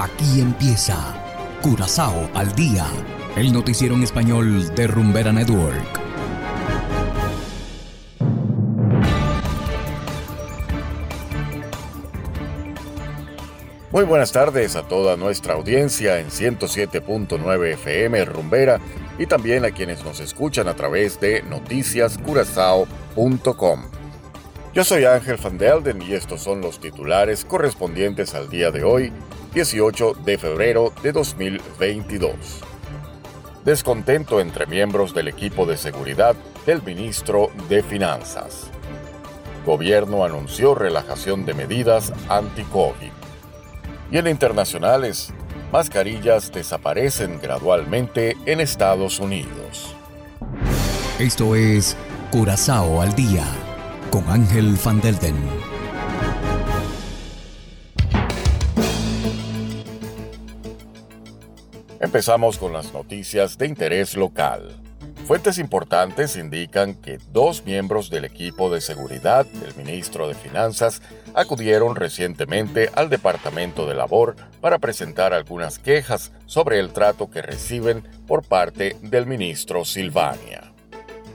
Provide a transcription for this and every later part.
Aquí empieza Curazao al día, el noticiero en español de Rumbera Network. Muy buenas tardes a toda nuestra audiencia en 107.9 FM Rumbera y también a quienes nos escuchan a través de noticiascurazao.com. Yo soy Ángel Van Delden y estos son los titulares correspondientes al día de hoy, 18 de febrero de 2022. Descontento entre miembros del equipo de seguridad del ministro de Finanzas. Gobierno anunció relajación de medidas anti-COVID. Y en internacionales, mascarillas desaparecen gradualmente en Estados Unidos. Esto es Curazao al día con Ángel Van Delden. Empezamos con las noticias de interés local. Fuentes importantes indican que dos miembros del equipo de seguridad del ministro de Finanzas acudieron recientemente al Departamento de Labor para presentar algunas quejas sobre el trato que reciben por parte del ministro Silvania.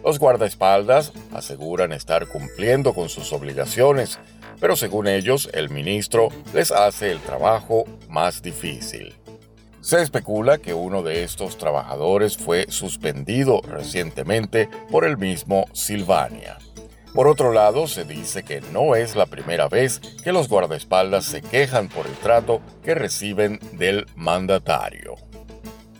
Los guardaespaldas aseguran estar cumpliendo con sus obligaciones, pero según ellos el ministro les hace el trabajo más difícil. Se especula que uno de estos trabajadores fue suspendido recientemente por el mismo Silvania. Por otro lado, se dice que no es la primera vez que los guardaespaldas se quejan por el trato que reciben del mandatario.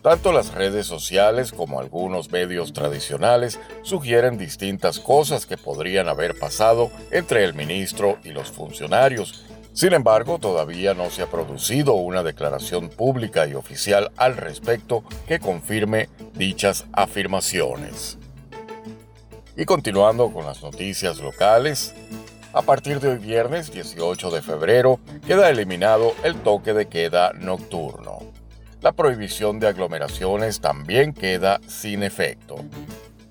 Tanto las redes sociales como algunos medios tradicionales sugieren distintas cosas que podrían haber pasado entre el ministro y los funcionarios. Sin embargo, todavía no se ha producido una declaración pública y oficial al respecto que confirme dichas afirmaciones. Y continuando con las noticias locales, a partir de hoy viernes 18 de febrero queda eliminado el toque de queda nocturno la prohibición de aglomeraciones también queda sin efecto.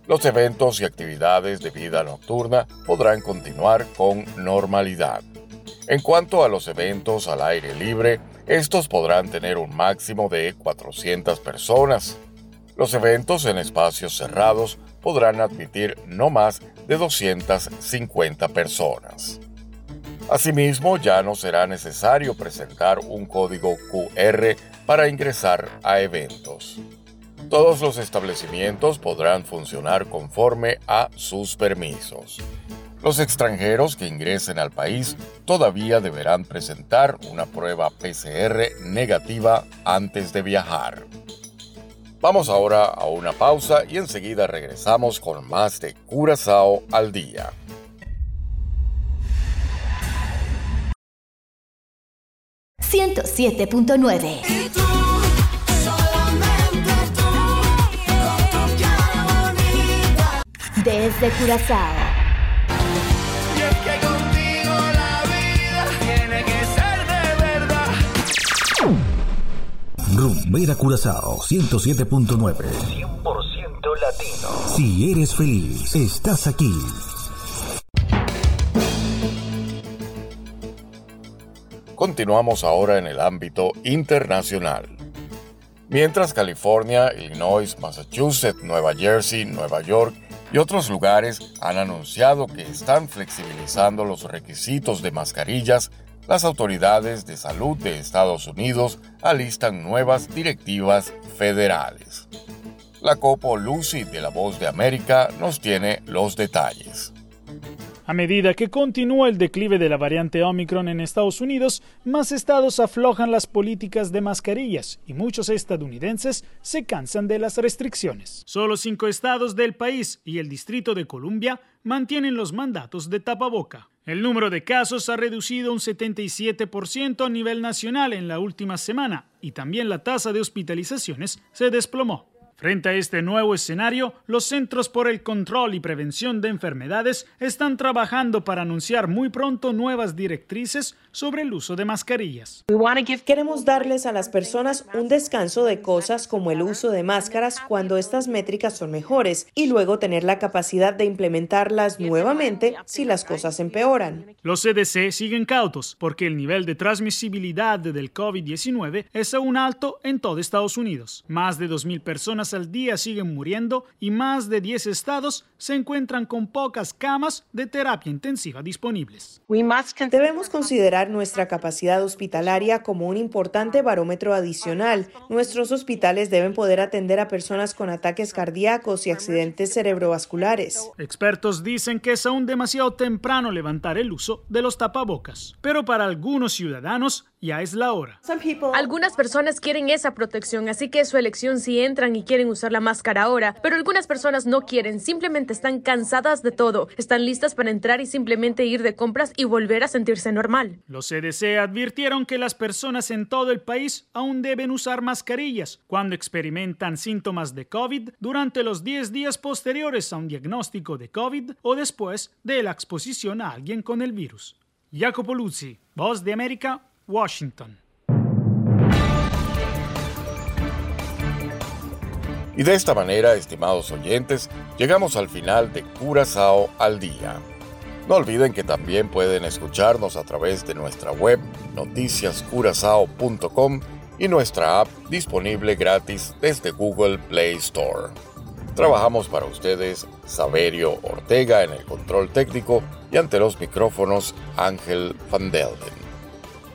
Los eventos y actividades de vida nocturna podrán continuar con normalidad. En cuanto a los eventos al aire libre, estos podrán tener un máximo de 400 personas. Los eventos en espacios cerrados podrán admitir no más de 250 personas. Asimismo, ya no será necesario presentar un código QR para ingresar a eventos. Todos los establecimientos podrán funcionar conforme a sus permisos. Los extranjeros que ingresen al país todavía deberán presentar una prueba PCR negativa antes de viajar. Vamos ahora a una pausa y enseguida regresamos con más de Curazao al día. 107.9. Desde Curazao. Y es que contigo la vida tiene que ser de verdad. Rumbera Curazao 107.9. 100% latino. Si eres feliz, estás aquí. Continuamos ahora en el ámbito internacional. Mientras California, Illinois, Massachusetts, Nueva Jersey, Nueva York y otros lugares han anunciado que están flexibilizando los requisitos de mascarillas, las autoridades de salud de Estados Unidos alistan nuevas directivas federales. La Copo Lucy de La Voz de América nos tiene los detalles. A medida que continúa el declive de la variante Omicron en Estados Unidos, más estados aflojan las políticas de mascarillas y muchos estadounidenses se cansan de las restricciones. Solo cinco estados del país y el Distrito de Columbia mantienen los mandatos de tapaboca. El número de casos ha reducido un 77% a nivel nacional en la última semana y también la tasa de hospitalizaciones se desplomó. Frente a este nuevo escenario, los Centros por el Control y Prevención de Enfermedades están trabajando para anunciar muy pronto nuevas directrices sobre el uso de mascarillas. Queremos darles a las personas un descanso de cosas como el uso de máscaras cuando estas métricas son mejores y luego tener la capacidad de implementarlas nuevamente si las cosas empeoran. Los CDC siguen cautos porque el nivel de transmisibilidad del COVID-19 es aún alto en todo Estados Unidos. Más de 2.000 personas al día siguen muriendo y más de 10 estados se encuentran con pocas camas de terapia intensiva disponibles. Debemos considerar nuestra capacidad hospitalaria como un importante barómetro adicional. Nuestros hospitales deben poder atender a personas con ataques cardíacos y accidentes cerebrovasculares. Expertos dicen que es aún demasiado temprano levantar el uso de los tapabocas, pero para algunos ciudadanos ya es la hora. Algunas personas quieren esa protección, así que es su elección si entran y quieren usar la máscara ahora, pero algunas personas no quieren, simplemente están cansadas de todo, están listas para entrar y simplemente ir de compras y volver a sentirse normal. Los CDC advirtieron que las personas en todo el país aún deben usar mascarillas cuando experimentan síntomas de COVID durante los 10 días posteriores a un diagnóstico de COVID o después de la exposición a alguien con el virus. Jacopo Luzzi, Voz de América, Washington. Y de esta manera, estimados oyentes, llegamos al final de Curazao al día. No olviden que también pueden escucharnos a través de nuestra web noticiascurazao.com y nuestra app disponible gratis desde Google Play Store. Trabajamos para ustedes Saverio Ortega en el control técnico y ante los micrófonos Ángel Van Delden.